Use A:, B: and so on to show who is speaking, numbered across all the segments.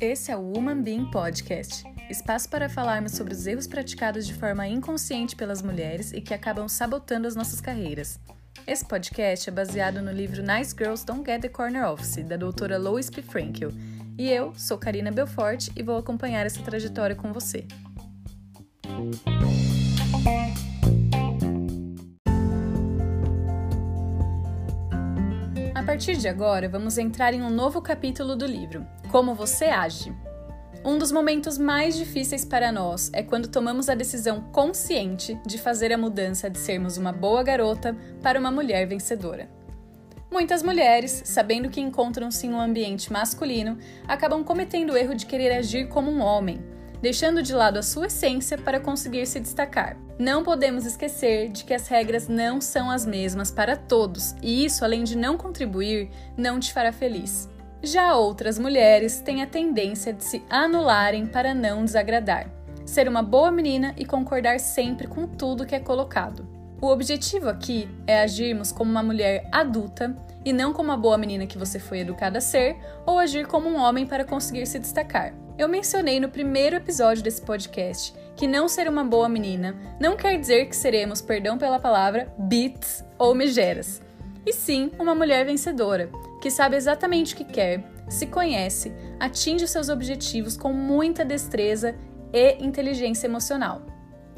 A: Esse é o Woman Being Podcast espaço para falarmos sobre os erros praticados de forma inconsciente pelas mulheres e que acabam sabotando as nossas carreiras. Esse podcast é baseado no livro Nice Girls Don't Get the Corner Office, da doutora Lois P. Frankel, e eu sou Karina Belfort e vou acompanhar essa trajetória com você. Partir de agora, vamos entrar em um novo capítulo do livro, Como Você Age. Um dos momentos mais difíceis para nós é quando tomamos a decisão consciente de fazer a mudança de sermos uma boa garota para uma mulher vencedora. Muitas mulheres, sabendo que encontram-se em um ambiente masculino, acabam cometendo o erro de querer agir como um homem, deixando de lado a sua essência para conseguir se destacar. Não podemos esquecer de que as regras não são as mesmas para todos, e isso, além de não contribuir, não te fará feliz. Já outras mulheres têm a tendência de se anularem para não desagradar, ser uma boa menina e concordar sempre com tudo que é colocado. O objetivo aqui é agirmos como uma mulher adulta e não como a boa menina que você foi educada a ser, ou agir como um homem para conseguir se destacar. Eu mencionei no primeiro episódio desse podcast que não ser uma boa menina não quer dizer que seremos, perdão pela palavra, bits ou megeras, e sim uma mulher vencedora, que sabe exatamente o que quer, se conhece, atinge os seus objetivos com muita destreza e inteligência emocional.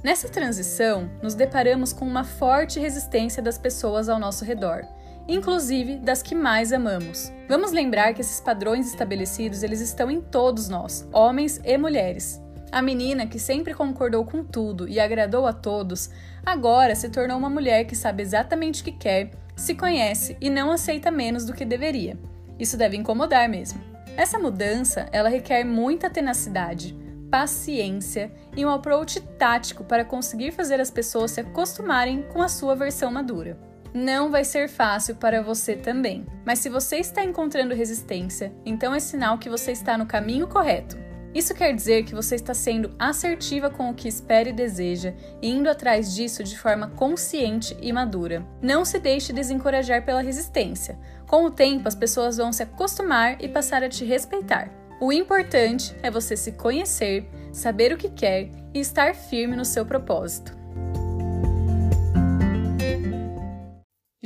A: Nessa transição, nos deparamos com uma forte resistência das pessoas ao nosso redor, inclusive das que mais amamos. Vamos lembrar que esses padrões estabelecidos, eles estão em todos nós, homens e mulheres. A menina que sempre concordou com tudo e agradou a todos, agora se tornou uma mulher que sabe exatamente o que quer se conhece e não aceita menos do que deveria. Isso deve incomodar mesmo. Essa mudança, ela requer muita tenacidade, paciência e um approach tático para conseguir fazer as pessoas se acostumarem com a sua versão madura. Não vai ser fácil para você também, mas se você está encontrando resistência, então é sinal que você está no caminho correto. Isso quer dizer que você está sendo assertiva com o que espera e deseja e indo atrás disso de forma consciente e madura. Não se deixe desencorajar pela resistência. Com o tempo, as pessoas vão se acostumar e passar a te respeitar. O importante é você se conhecer, saber o que quer e estar firme no seu propósito.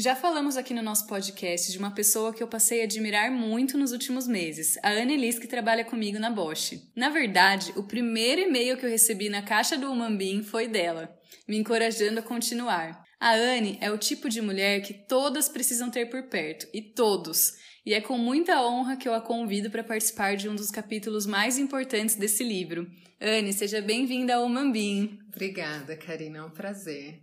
A: Já falamos aqui no nosso podcast de uma pessoa que eu passei a admirar muito nos últimos meses, a Annelise, que trabalha comigo na Bosch. Na verdade, o primeiro e-mail que eu recebi na caixa do Umambim foi dela, me encorajando a continuar. A Anne é o tipo de mulher que todas precisam ter por perto, e todos. E é com muita honra que eu a convido para participar de um dos capítulos mais importantes desse livro. Anne, seja bem-vinda ao Umambim.
B: Obrigada, Karina, é um prazer.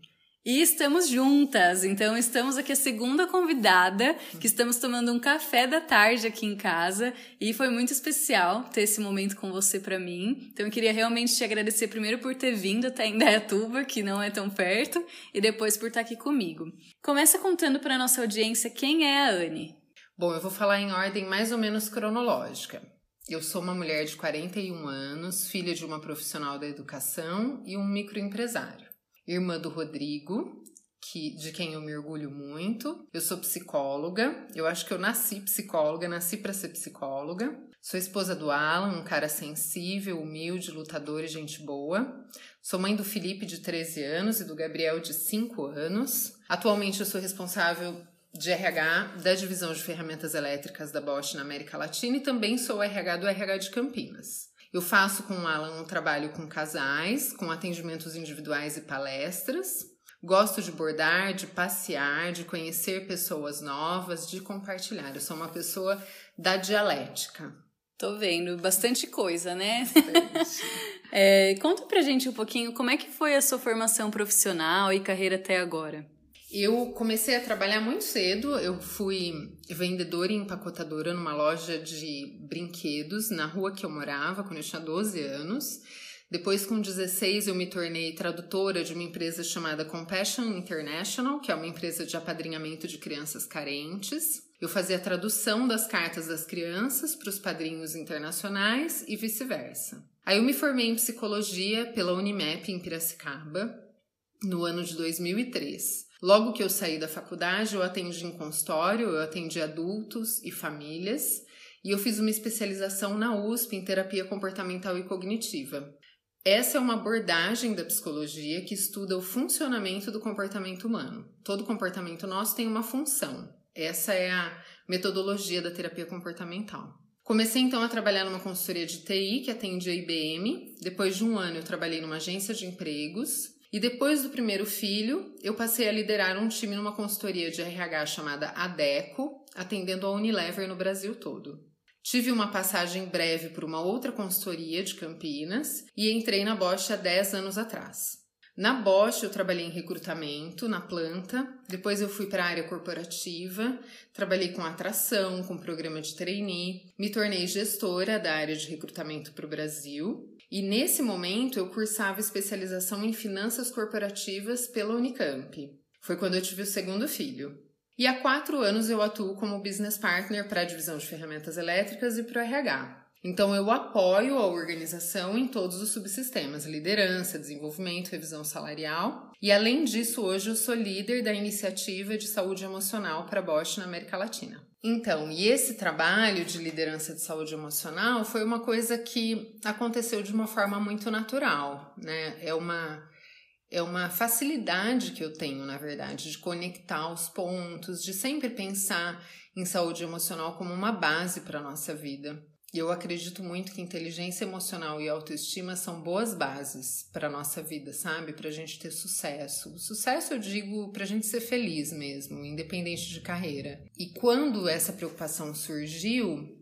A: E estamos juntas, então estamos aqui a segunda convidada, que estamos tomando um café da tarde aqui em casa e foi muito especial ter esse momento com você para mim. Então eu queria realmente te agradecer primeiro por ter vindo até Indaiatuba, que não é tão perto, e depois por estar aqui comigo. Começa contando para nossa audiência quem é a Anne.
B: Bom, eu vou falar em ordem mais ou menos cronológica. Eu sou uma mulher de 41 anos, filha de uma profissional da educação e um microempresário irmã do Rodrigo, que, de quem eu me orgulho muito. Eu sou psicóloga. Eu acho que eu nasci psicóloga, nasci para ser psicóloga. Sou esposa do Alan, um cara sensível, humilde, lutador e gente boa. Sou mãe do Felipe, de 13 anos, e do Gabriel, de 5 anos. Atualmente eu sou responsável de RH da divisão de ferramentas elétricas da Bosch na América Latina e também sou RH do RH de Campinas. Eu faço com o Alan um trabalho com casais, com atendimentos individuais e palestras. Gosto de bordar, de passear, de conhecer pessoas novas, de compartilhar. Eu sou uma pessoa da dialética.
A: Tô vendo bastante coisa, né? é, conta pra gente um pouquinho como é que foi a sua formação profissional e carreira até agora.
B: Eu comecei a trabalhar muito cedo. Eu fui vendedora e empacotadora numa loja de brinquedos na rua que eu morava quando eu tinha 12 anos. Depois, com 16, eu me tornei tradutora de uma empresa chamada Compassion International, que é uma empresa de apadrinhamento de crianças carentes. Eu fazia a tradução das cartas das crianças para os padrinhos internacionais e vice-versa. Aí eu me formei em psicologia pela Unimep em Piracicaba no ano de 2003. Logo que eu saí da faculdade, eu atendi em consultório, eu atendi adultos e famílias, e eu fiz uma especialização na USP em terapia comportamental e cognitiva. Essa é uma abordagem da psicologia que estuda o funcionamento do comportamento humano. Todo comportamento nosso tem uma função. Essa é a metodologia da terapia comportamental. Comecei então a trabalhar numa consultoria de TI que atende a IBM. Depois de um ano, eu trabalhei numa agência de empregos. E depois do primeiro filho, eu passei a liderar um time numa consultoria de RH chamada ADECO, atendendo a Unilever no Brasil todo. Tive uma passagem breve por uma outra consultoria de Campinas e entrei na Bosch há 10 anos atrás. Na Bosch eu trabalhei em recrutamento na planta, depois eu fui para a área corporativa, trabalhei com atração, com programa de trainee, me tornei gestora da área de recrutamento para o Brasil e nesse momento eu cursava especialização em finanças corporativas pela Unicamp. Foi quando eu tive o segundo filho. E há quatro anos eu atuo como business partner para a divisão de ferramentas elétricas e para o RH. Então eu apoio a organização em todos os subsistemas: liderança, desenvolvimento, revisão salarial. E além disso, hoje eu sou líder da iniciativa de saúde emocional para Bosch na América Latina. Então, e esse trabalho de liderança de saúde emocional foi uma coisa que aconteceu de uma forma muito natural, né? É uma é uma facilidade que eu tenho, na verdade, de conectar os pontos, de sempre pensar em saúde emocional como uma base para a nossa vida. E eu acredito muito que inteligência emocional e autoestima são boas bases para a nossa vida, sabe? Para a gente ter sucesso. Sucesso eu digo para a gente ser feliz mesmo, independente de carreira. E quando essa preocupação surgiu,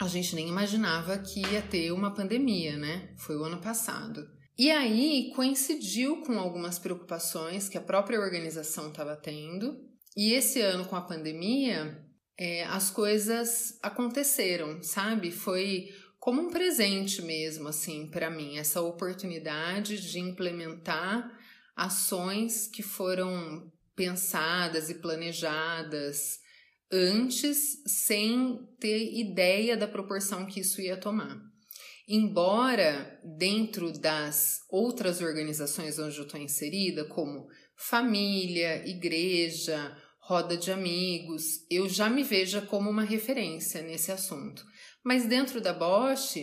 B: a gente nem imaginava que ia ter uma pandemia, né? Foi o ano passado. E aí coincidiu com algumas preocupações que a própria organização estava tendo, e esse ano com a pandemia, é, as coisas aconteceram, sabe? Foi como um presente mesmo, assim, para mim, essa oportunidade de implementar ações que foram pensadas e planejadas antes, sem ter ideia da proporção que isso ia tomar. Embora dentro das outras organizações onde eu estou inserida, como família, igreja, roda de amigos, eu já me veja como uma referência nesse assunto. Mas dentro da Bosch,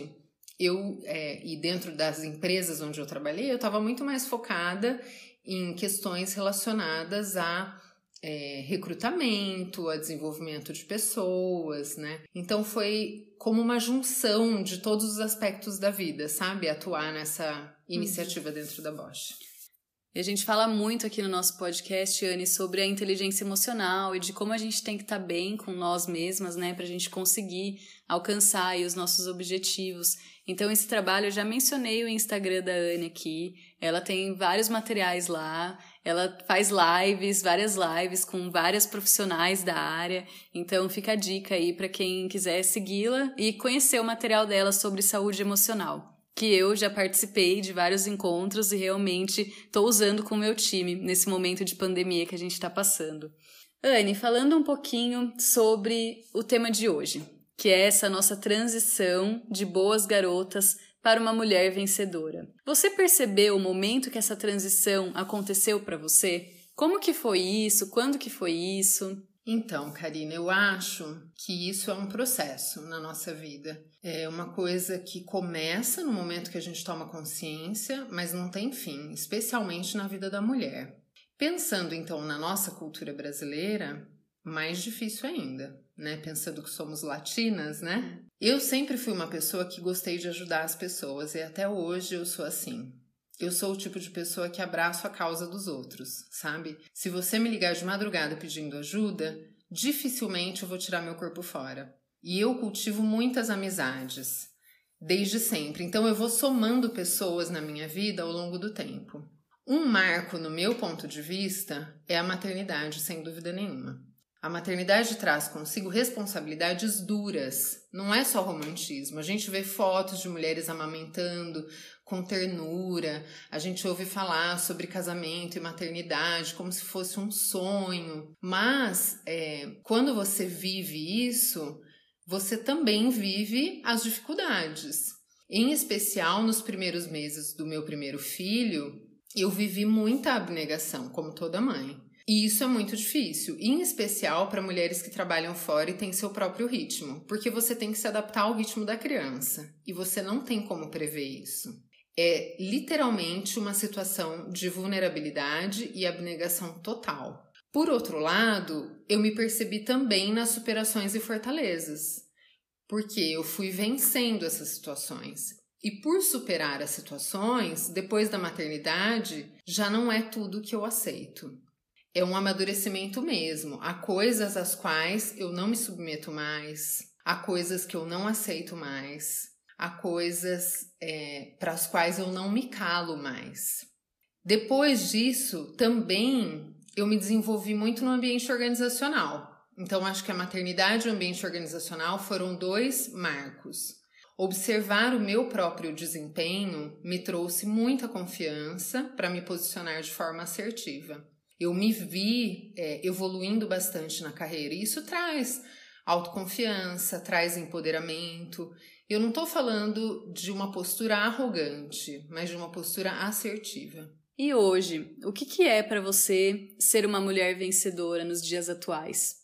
B: eu é, e dentro das empresas onde eu trabalhei, eu estava muito mais focada em questões relacionadas a é, recrutamento, a desenvolvimento de pessoas, né? Então foi como uma junção de todos os aspectos da vida, sabe? Atuar nessa iniciativa uhum. dentro da Bosch.
A: E a gente fala muito aqui no nosso podcast, Anne, sobre a inteligência emocional e de como a gente tem que estar tá bem com nós mesmas, né, para a gente conseguir alcançar os nossos objetivos. Então, esse trabalho, eu já mencionei o Instagram da Anne aqui, ela tem vários materiais lá, ela faz lives, várias lives com várias profissionais da área. Então fica a dica aí para quem quiser segui-la e conhecer o material dela sobre saúde emocional. Que eu já participei de vários encontros e realmente estou usando com o meu time nesse momento de pandemia que a gente está passando. Anne, falando um pouquinho sobre o tema de hoje, que é essa nossa transição de boas garotas para uma mulher vencedora. Você percebeu o momento que essa transição aconteceu para você? Como que foi isso? Quando que foi isso?
B: Então, Karina, eu acho que isso é um processo na nossa vida. É uma coisa que começa no momento que a gente toma consciência, mas não tem fim, especialmente na vida da mulher. Pensando então na nossa cultura brasileira, mais difícil ainda, né? Pensando que somos latinas, né? Eu sempre fui uma pessoa que gostei de ajudar as pessoas e até hoje eu sou assim. Eu sou o tipo de pessoa que abraço a causa dos outros, sabe? Se você me ligar de madrugada pedindo ajuda, dificilmente eu vou tirar meu corpo fora. E eu cultivo muitas amizades, desde sempre. Então eu vou somando pessoas na minha vida ao longo do tempo. Um marco, no meu ponto de vista, é a maternidade, sem dúvida nenhuma. A maternidade traz consigo responsabilidades duras, não é só romantismo. A gente vê fotos de mulheres amamentando com ternura, a gente ouve falar sobre casamento e maternidade como se fosse um sonho. Mas é, quando você vive isso, você também vive as dificuldades. Em especial nos primeiros meses do meu primeiro filho, Eu vivi muita abnegação, como toda mãe. E isso é muito difícil, em especial para mulheres que trabalham fora e têm seu próprio ritmo, porque você tem que se adaptar ao ritmo da criança e você não tem como prever isso. É literalmente uma situação de vulnerabilidade e abnegação total. Por outro lado, eu me percebi também nas superações e fortalezas, porque eu fui vencendo essas situações. E por superar as situações, depois da maternidade, já não é tudo que eu aceito. É um amadurecimento mesmo. Há coisas às quais eu não me submeto mais, há coisas que eu não aceito mais, há coisas é, para as quais eu não me calo mais. Depois disso, também eu me desenvolvi muito no ambiente organizacional. Então, acho que a maternidade e o ambiente organizacional foram dois marcos. Observar o meu próprio desempenho me trouxe muita confiança para me posicionar de forma assertiva. Eu me vi é, evoluindo bastante na carreira e isso traz autoconfiança, traz empoderamento. Eu não estou falando de uma postura arrogante, mas de uma postura assertiva.
A: E hoje, o que, que é para você ser uma mulher vencedora nos dias atuais?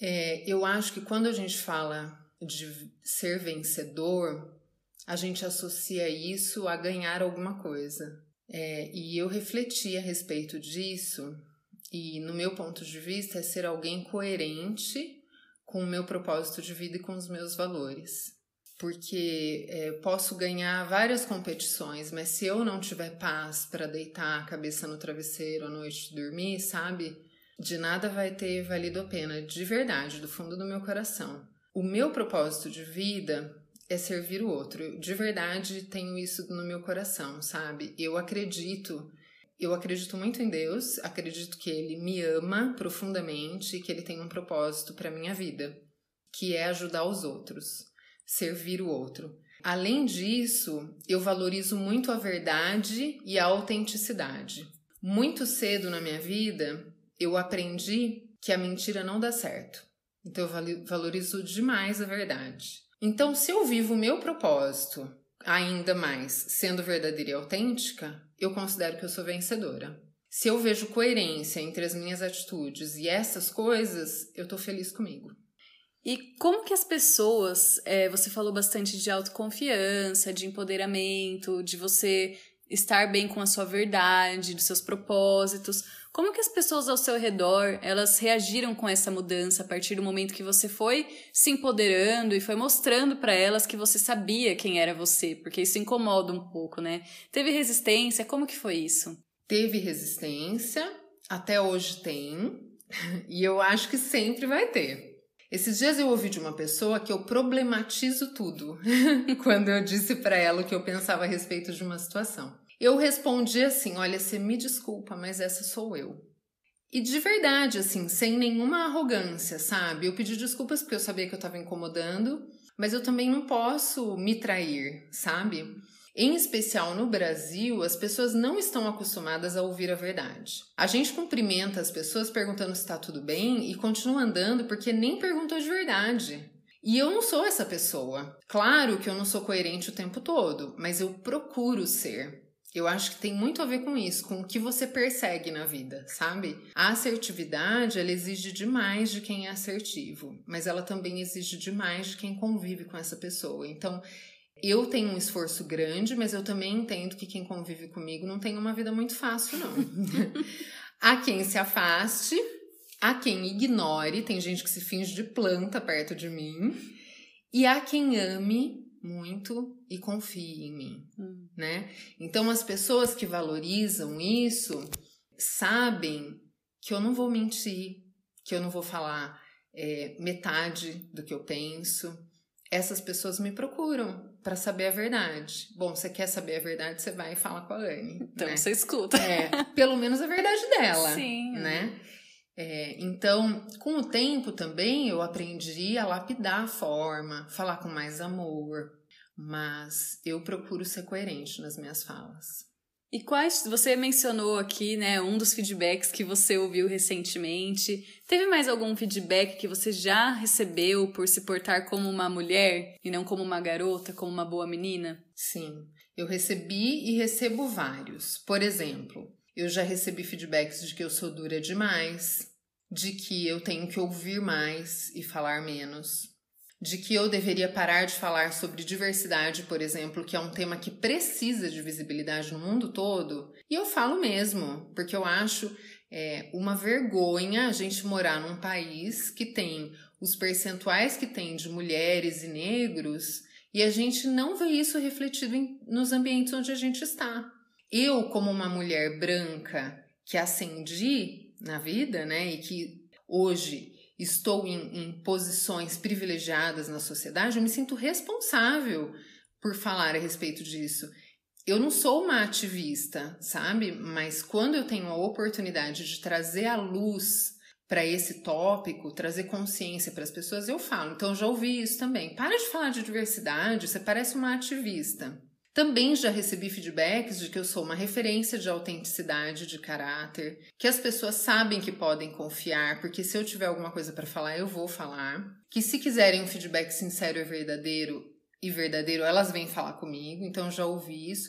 B: É, eu acho que quando a gente fala de ser vencedor, a gente associa isso a ganhar alguma coisa. É, e eu refleti a respeito disso, e no meu ponto de vista é ser alguém coerente com o meu propósito de vida e com os meus valores porque é, posso ganhar várias competições, mas se eu não tiver paz para deitar a cabeça no travesseiro à noite dormir, sabe? De nada vai ter valido a pena, de verdade, do fundo do meu coração. O meu propósito de vida é servir o outro. De verdade, tenho isso no meu coração, sabe? Eu acredito, eu acredito muito em Deus, acredito que ele me ama profundamente e que ele tem um propósito para minha vida, que é ajudar os outros servir o outro. Além disso, eu valorizo muito a verdade e a autenticidade. Muito cedo na minha vida, eu aprendi que a mentira não dá certo. Então, eu valorizo demais a verdade. Então, se eu vivo o meu propósito ainda mais sendo verdadeira e autêntica, eu considero que eu sou vencedora. Se eu vejo coerência entre as minhas atitudes e essas coisas, eu tô feliz comigo.
A: E como que as pessoas, é, você falou bastante de autoconfiança, de empoderamento, de você estar bem com a sua verdade, dos seus propósitos. Como que as pessoas ao seu redor, elas reagiram com essa mudança a partir do momento que você foi se empoderando e foi mostrando para elas que você sabia quem era você, porque isso incomoda um pouco, né? Teve resistência? Como que foi isso?
B: Teve resistência, até hoje tem, e eu acho que sempre vai ter. Esses dias eu ouvi de uma pessoa que eu problematizo tudo quando eu disse para ela o que eu pensava a respeito de uma situação. Eu respondi assim: Olha, você me desculpa, mas essa sou eu. E de verdade, assim, sem nenhuma arrogância, sabe? Eu pedi desculpas porque eu sabia que eu estava incomodando, mas eu também não posso me trair, sabe? Em especial no Brasil, as pessoas não estão acostumadas a ouvir a verdade. A gente cumprimenta as pessoas perguntando se está tudo bem e continua andando porque nem perguntou de verdade. E eu não sou essa pessoa. Claro que eu não sou coerente o tempo todo, mas eu procuro ser. Eu acho que tem muito a ver com isso, com o que você persegue na vida, sabe? A assertividade, ela exige demais de quem é assertivo, mas ela também exige demais de quem convive com essa pessoa. Então, eu tenho um esforço grande, mas eu também entendo que quem convive comigo não tem uma vida muito fácil, não. há quem se afaste, há quem ignore, tem gente que se finge de planta perto de mim, e há quem ame muito e confie em mim, hum. né? Então as pessoas que valorizam isso sabem que eu não vou mentir, que eu não vou falar é, metade do que eu penso, essas pessoas me procuram para saber a verdade. Bom, você quer saber a verdade, você vai e fala com a Anne.
A: Então
B: né?
A: você escuta.
B: É, pelo menos a verdade dela.
A: Sim.
B: Né? É, então, com o tempo também eu aprendi a lapidar a forma, falar com mais amor, mas eu procuro ser coerente nas minhas falas.
A: E quais você mencionou aqui, né, um dos feedbacks que você ouviu recentemente? Teve mais algum feedback que você já recebeu por se portar como uma mulher e não como uma garota, como uma boa menina?
B: Sim. Eu recebi e recebo vários. Por exemplo, eu já recebi feedbacks de que eu sou dura demais, de que eu tenho que ouvir mais e falar menos, de que eu deveria parar de falar sobre diversidade, por exemplo, que é um tema que precisa de visibilidade no mundo todo. E eu falo mesmo, porque eu acho é, uma vergonha a gente morar num país que tem os percentuais que tem de mulheres e negros e a gente não vê isso refletido em, nos ambientes onde a gente está. Eu, como uma mulher branca que ascendi na vida, né, e que hoje estou em, em posições privilegiadas na sociedade, eu me sinto responsável por falar a respeito disso. Eu não sou uma ativista, sabe? Mas quando eu tenho a oportunidade de trazer a luz para esse tópico, trazer consciência para as pessoas, eu falo. Então, já ouvi isso também. Para de falar de diversidade, você parece uma ativista. Também já recebi feedbacks de que eu sou uma referência de autenticidade, de caráter, que as pessoas sabem que podem confiar, porque se eu tiver alguma coisa para falar, eu vou falar. Que se quiserem um feedback sincero e verdadeiro, e verdadeiro, elas vêm falar comigo, então já ouvi isso.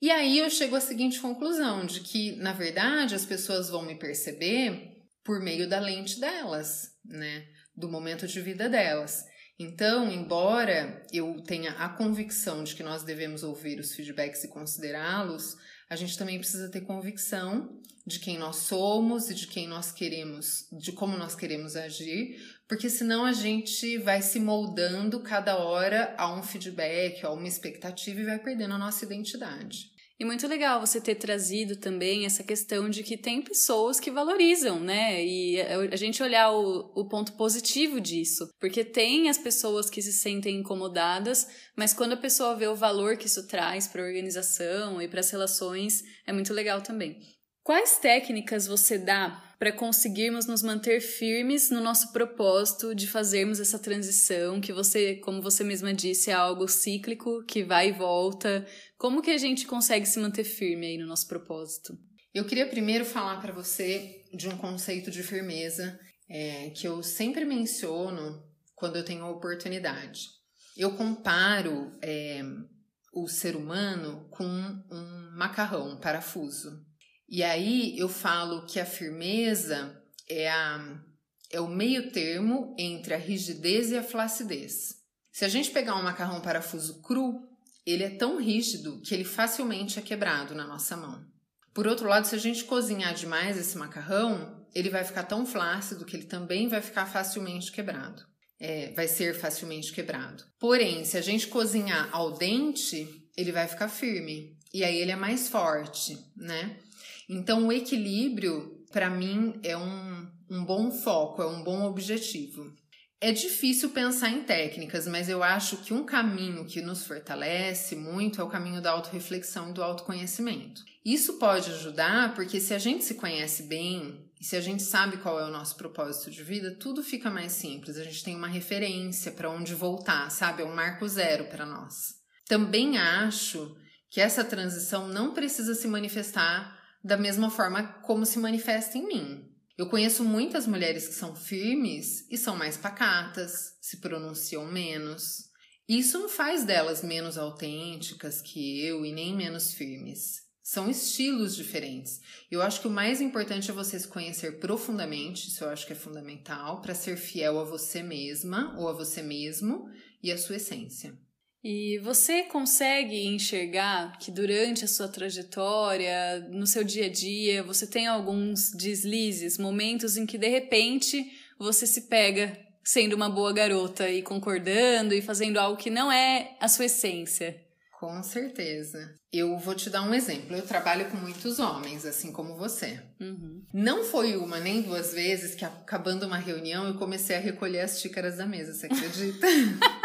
B: E aí eu chego à seguinte conclusão, de que, na verdade, as pessoas vão me perceber por meio da lente delas, né? Do momento de vida delas. Então, embora eu tenha a convicção de que nós devemos ouvir os feedbacks e considerá-los, a gente também precisa ter convicção de quem nós somos e de quem nós queremos, de como nós queremos agir, porque senão a gente vai se moldando cada hora a um feedback, a uma expectativa e vai perdendo a nossa identidade.
A: E muito legal você ter trazido também essa questão de que tem pessoas que valorizam, né? E a gente olhar o, o ponto positivo disso. Porque tem as pessoas que se sentem incomodadas, mas quando a pessoa vê o valor que isso traz para a organização e para as relações, é muito legal também. Quais técnicas você dá para conseguirmos nos manter firmes no nosso propósito de fazermos essa transição que você, como você mesma disse, é algo cíclico, que vai e volta? Como que a gente consegue se manter firme aí no nosso propósito?
B: Eu queria primeiro falar para você de um conceito de firmeza é, que eu sempre menciono quando eu tenho a oportunidade. Eu comparo é, o ser humano com um macarrão, um parafuso. E aí eu falo que a firmeza é, a, é o meio termo entre a rigidez e a flacidez. Se a gente pegar um macarrão parafuso cru, ele é tão rígido que ele facilmente é quebrado na nossa mão. Por outro lado, se a gente cozinhar demais esse macarrão, ele vai ficar tão flácido que ele também vai ficar facilmente quebrado. É, vai ser facilmente quebrado. Porém, se a gente cozinhar ao dente, ele vai ficar firme. E aí ele é mais forte, né? Então, o equilíbrio, para mim, é um, um bom foco, é um bom objetivo. É difícil pensar em técnicas, mas eu acho que um caminho que nos fortalece muito é o caminho da autorreflexão e do autoconhecimento. Isso pode ajudar porque se a gente se conhece bem e se a gente sabe qual é o nosso propósito de vida, tudo fica mais simples. A gente tem uma referência para onde voltar, sabe? É um marco zero para nós. Também acho que essa transição não precisa se manifestar da mesma forma como se manifesta em mim. Eu conheço muitas mulheres que são firmes e são mais pacatas, se pronunciam menos. Isso não faz delas menos autênticas que eu e nem menos firmes. São estilos diferentes. Eu acho que o mais importante é você se conhecer profundamente, isso eu acho que é fundamental, para ser fiel a você mesma ou a você mesmo e a sua essência.
A: E você consegue enxergar que durante a sua trajetória, no seu dia a dia, você tem alguns deslizes, momentos em que de repente você se pega sendo uma boa garota e concordando e fazendo algo que não é a sua essência?
B: Com certeza. Eu vou te dar um exemplo. Eu trabalho com muitos homens, assim como você. Uhum. Não foi uma nem duas vezes que, acabando uma reunião, eu comecei a recolher as xícaras da mesa, você acredita?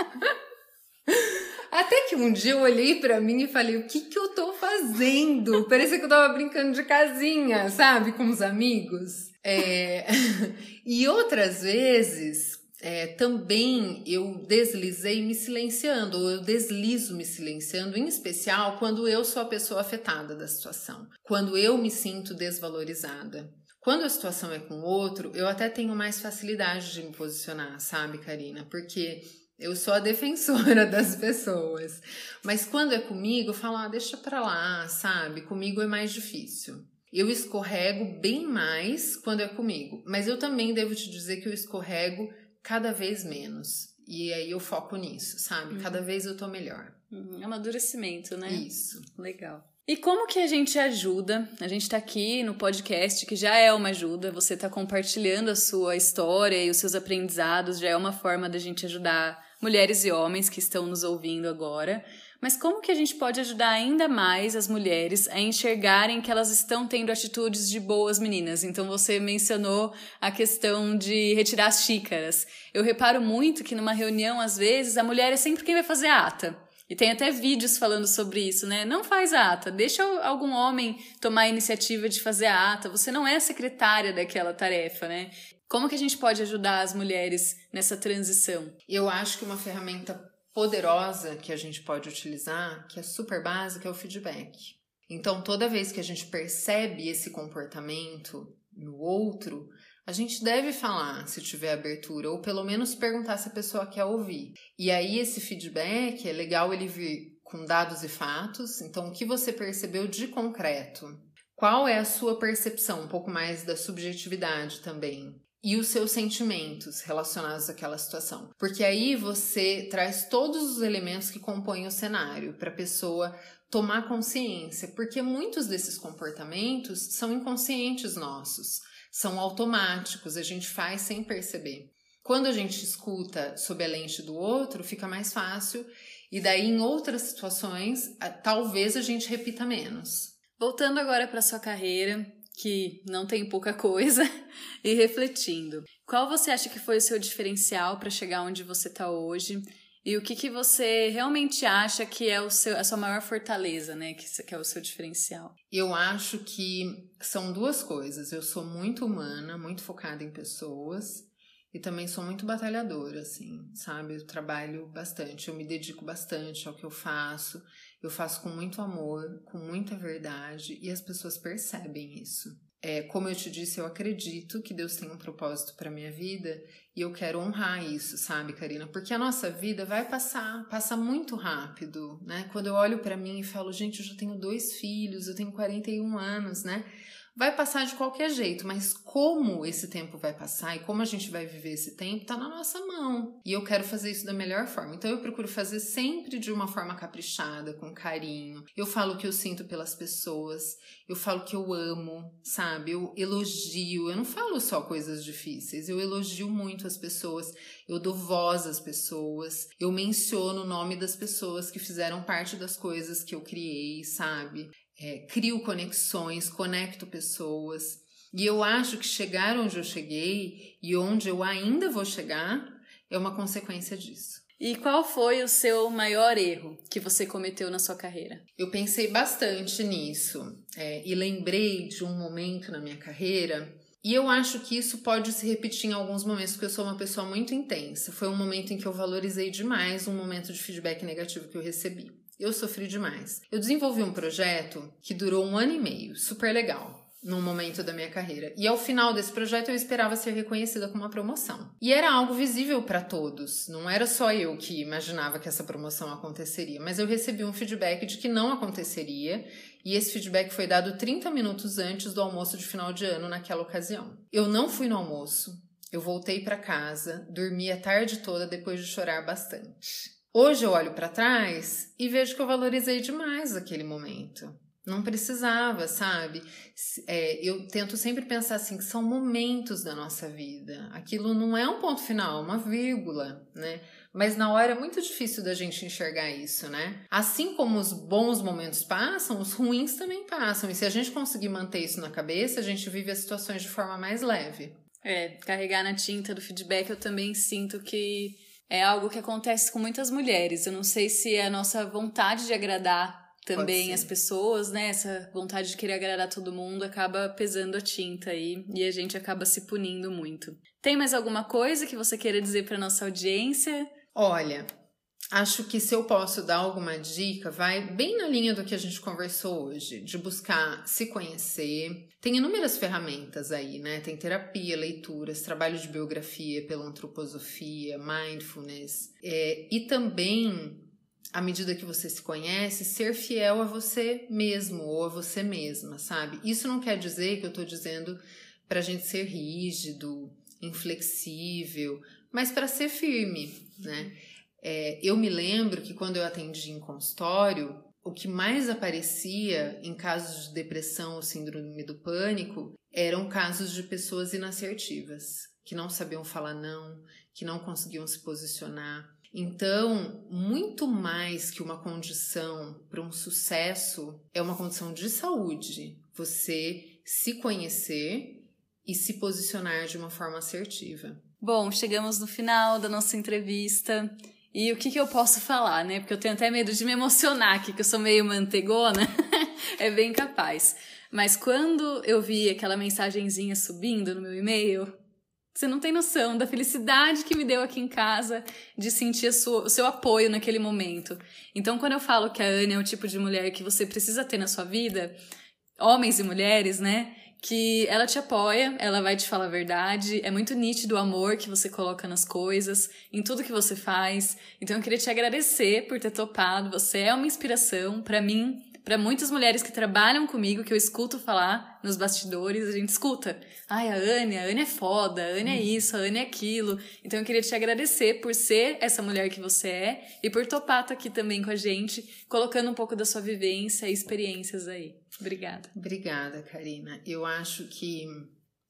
B: Um dia eu olhei para mim e falei: o que, que eu tô fazendo? Parecia que eu tava brincando de casinha, sabe? Com os amigos. É... e outras vezes é, também eu deslizei me silenciando, ou eu deslizo me silenciando, em especial quando eu sou a pessoa afetada da situação, quando eu me sinto desvalorizada. Quando a situação é com outro, eu até tenho mais facilidade de me posicionar, sabe, Karina? Porque Eu sou a defensora das pessoas. Mas quando é comigo, eu falo, ah, deixa pra lá, sabe? Comigo é mais difícil. Eu escorrego bem mais quando é comigo. Mas eu também devo te dizer que eu escorrego cada vez menos. E aí eu foco nisso, sabe? Uhum. Cada vez eu tô melhor.
A: Uhum. Amadurecimento, né?
B: Isso.
A: Legal. E como que a gente ajuda? A gente está aqui no podcast, que já é uma ajuda, você está compartilhando a sua história e os seus aprendizados, já é uma forma da gente ajudar mulheres e homens que estão nos ouvindo agora. Mas como que a gente pode ajudar ainda mais as mulheres a enxergarem que elas estão tendo atitudes de boas meninas? Então você mencionou a questão de retirar as xícaras. Eu reparo muito que numa reunião, às vezes, a mulher é sempre quem vai fazer a ata. E tem até vídeos falando sobre isso, né? Não faz a ata, deixa algum homem tomar a iniciativa de fazer a ata. Você não é secretária daquela tarefa, né? Como que a gente pode ajudar as mulheres nessa transição?
B: Eu acho que uma ferramenta poderosa que a gente pode utilizar, que é super básica, é o feedback. Então, toda vez que a gente percebe esse comportamento no outro, a gente deve falar se tiver abertura, ou pelo menos perguntar se a pessoa quer ouvir. E aí, esse feedback é legal ele vir com dados e fatos. Então, o que você percebeu de concreto? Qual é a sua percepção? Um pouco mais da subjetividade também. E os seus sentimentos relacionados àquela situação. Porque aí você traz todos os elementos que compõem o cenário para a pessoa tomar consciência, porque muitos desses comportamentos são inconscientes nossos são automáticos, a gente faz sem perceber. Quando a gente escuta sob a lente do outro, fica mais fácil, e daí em outras situações, talvez a gente repita menos.
A: Voltando agora para sua carreira, que não tem pouca coisa, e refletindo. Qual você acha que foi o seu diferencial para chegar onde você está hoje? E o que, que você realmente acha que é o seu, a sua maior fortaleza, né? Que, que é o seu diferencial?
B: Eu acho que são duas coisas. Eu sou muito humana, muito focada em pessoas. E também sou muito batalhadora, assim, sabe? Eu trabalho bastante, eu me dedico bastante ao que eu faço. Eu faço com muito amor, com muita verdade, e as pessoas percebem isso. É, como eu te disse, eu acredito que Deus tem um propósito para minha vida e eu quero honrar isso, sabe, Karina? Porque a nossa vida vai passar, passa muito rápido, né? Quando eu olho para mim e falo, gente, eu já tenho dois filhos, eu tenho 41 anos, né? Vai passar de qualquer jeito, mas como esse tempo vai passar e como a gente vai viver esse tempo tá na nossa mão. E eu quero fazer isso da melhor forma. Então eu procuro fazer sempre de uma forma caprichada, com carinho. Eu falo o que eu sinto pelas pessoas, eu falo que eu amo, sabe? Eu elogio. Eu não falo só coisas difíceis, eu elogio muito as pessoas, eu dou voz às pessoas, eu menciono o nome das pessoas que fizeram parte das coisas que eu criei, sabe? É, crio conexões, conecto pessoas. E eu acho que chegar onde eu cheguei e onde eu ainda vou chegar é uma consequência disso.
A: E qual foi o seu maior erro que você cometeu na sua carreira?
B: Eu pensei bastante nisso é, e lembrei de um momento na minha carreira. E eu acho que isso pode se repetir em alguns momentos, porque eu sou uma pessoa muito intensa. Foi um momento em que eu valorizei demais um momento de feedback negativo que eu recebi. Eu sofri demais. Eu desenvolvi um projeto que durou um ano e meio, super legal num momento da minha carreira. E ao final desse projeto eu esperava ser reconhecida com uma promoção. E era algo visível para todos, não era só eu que imaginava que essa promoção aconteceria, mas eu recebi um feedback de que não aconteceria, e esse feedback foi dado 30 minutos antes do almoço de final de ano naquela ocasião. Eu não fui no almoço, eu voltei para casa, dormi a tarde toda depois de chorar bastante. Hoje eu olho para trás e vejo que eu valorizei demais aquele momento. Não precisava, sabe? É, eu tento sempre pensar assim que são momentos da nossa vida. Aquilo não é um ponto final, uma vírgula, né? Mas na hora é muito difícil da gente enxergar isso, né? Assim como os bons momentos passam, os ruins também passam. E se a gente conseguir manter isso na cabeça, a gente vive as situações de forma mais leve.
A: É, carregar na tinta do feedback, eu também sinto que é algo que acontece com muitas mulheres. Eu não sei se é a nossa vontade de agradar também as pessoas, né? Essa vontade de querer agradar todo mundo acaba pesando a tinta aí e a gente acaba se punindo muito. Tem mais alguma coisa que você queira dizer para nossa audiência?
B: Olha, acho que se eu posso dar alguma dica, vai bem na linha do que a gente conversou hoje, de buscar se conhecer. Tem inúmeras ferramentas aí, né? Tem terapia, leituras, trabalho de biografia pela antroposofia, mindfulness, é, e também à medida que você se conhece, ser fiel a você mesmo ou a você mesma, sabe? Isso não quer dizer que eu tô dizendo pra gente ser rígido, inflexível, mas para ser firme, né? É, eu me lembro que quando eu atendi em consultório, o que mais aparecia em casos de depressão ou síndrome do pânico eram casos de pessoas inassertivas, que não sabiam falar não, que não conseguiam se posicionar. Então, muito mais que uma condição para um sucesso, é uma condição de saúde. Você se conhecer e se posicionar de uma forma assertiva.
A: Bom, chegamos no final da nossa entrevista. E o que, que eu posso falar, né? Porque eu tenho até medo de me emocionar aqui, que eu sou meio mantegona. é bem capaz. Mas quando eu vi aquela mensagenzinha subindo no meu e-mail, você não tem noção da felicidade que me deu aqui em casa de sentir sua, o seu apoio naquele momento. Então, quando eu falo que a Anne é o tipo de mulher que você precisa ter na sua vida, homens e mulheres, né? Que ela te apoia, ela vai te falar a verdade, é muito nítido o amor que você coloca nas coisas, em tudo que você faz. Então eu queria te agradecer por ter topado, você é uma inspiração para mim, para muitas mulheres que trabalham comigo, que eu escuto falar nos bastidores, a gente escuta. Ai, a Anne, a Anne é foda, a Anne é uhum. isso, a Anne é aquilo. Então eu queria te agradecer por ser essa mulher que você é e por topar estar aqui também com a gente, colocando um pouco da sua vivência e experiências aí. Obrigada.
B: Obrigada, Karina. Eu acho que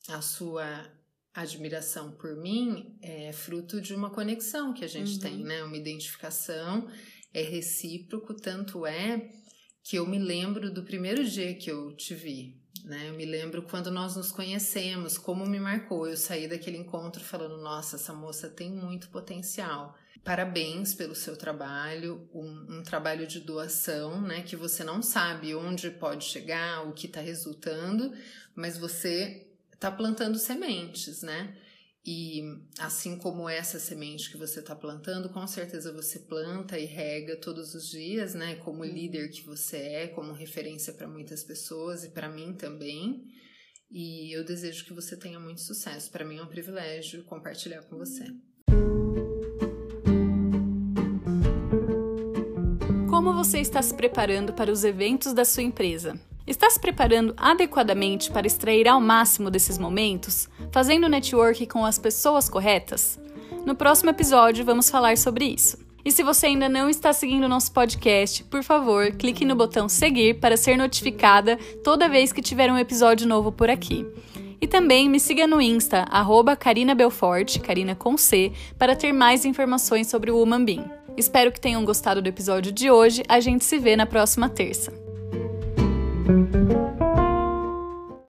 B: a sua admiração por mim é fruto de uma conexão que a gente uhum. tem, né? Uma identificação, é recíproco, tanto é que eu me lembro do primeiro dia que eu te vi, né? Eu me lembro quando nós nos conhecemos, como me marcou. Eu saí daquele encontro falando: nossa, essa moça tem muito potencial. Parabéns pelo seu trabalho, um, um trabalho de doação, né? Que você não sabe onde pode chegar, o que está resultando, mas você está plantando sementes, né? E assim como essa semente que você está plantando, com certeza você planta e rega todos os dias, né? Como líder que você é, como referência para muitas pessoas e para mim também. E eu desejo que você tenha muito sucesso. Para mim é um privilégio compartilhar com você.
A: Como você está se preparando para os eventos da sua empresa? Está se preparando adequadamente para extrair ao máximo desses momentos, fazendo network com as pessoas corretas? No próximo episódio vamos falar sobre isso. E se você ainda não está seguindo o nosso podcast, por favor, clique no botão seguir para ser notificada toda vez que tiver um episódio novo por aqui. E também me siga no Insta, arroba Carina com C, para ter mais informações sobre o Woman Bean. Espero que tenham gostado do episódio de hoje. A gente se vê na próxima terça. thank you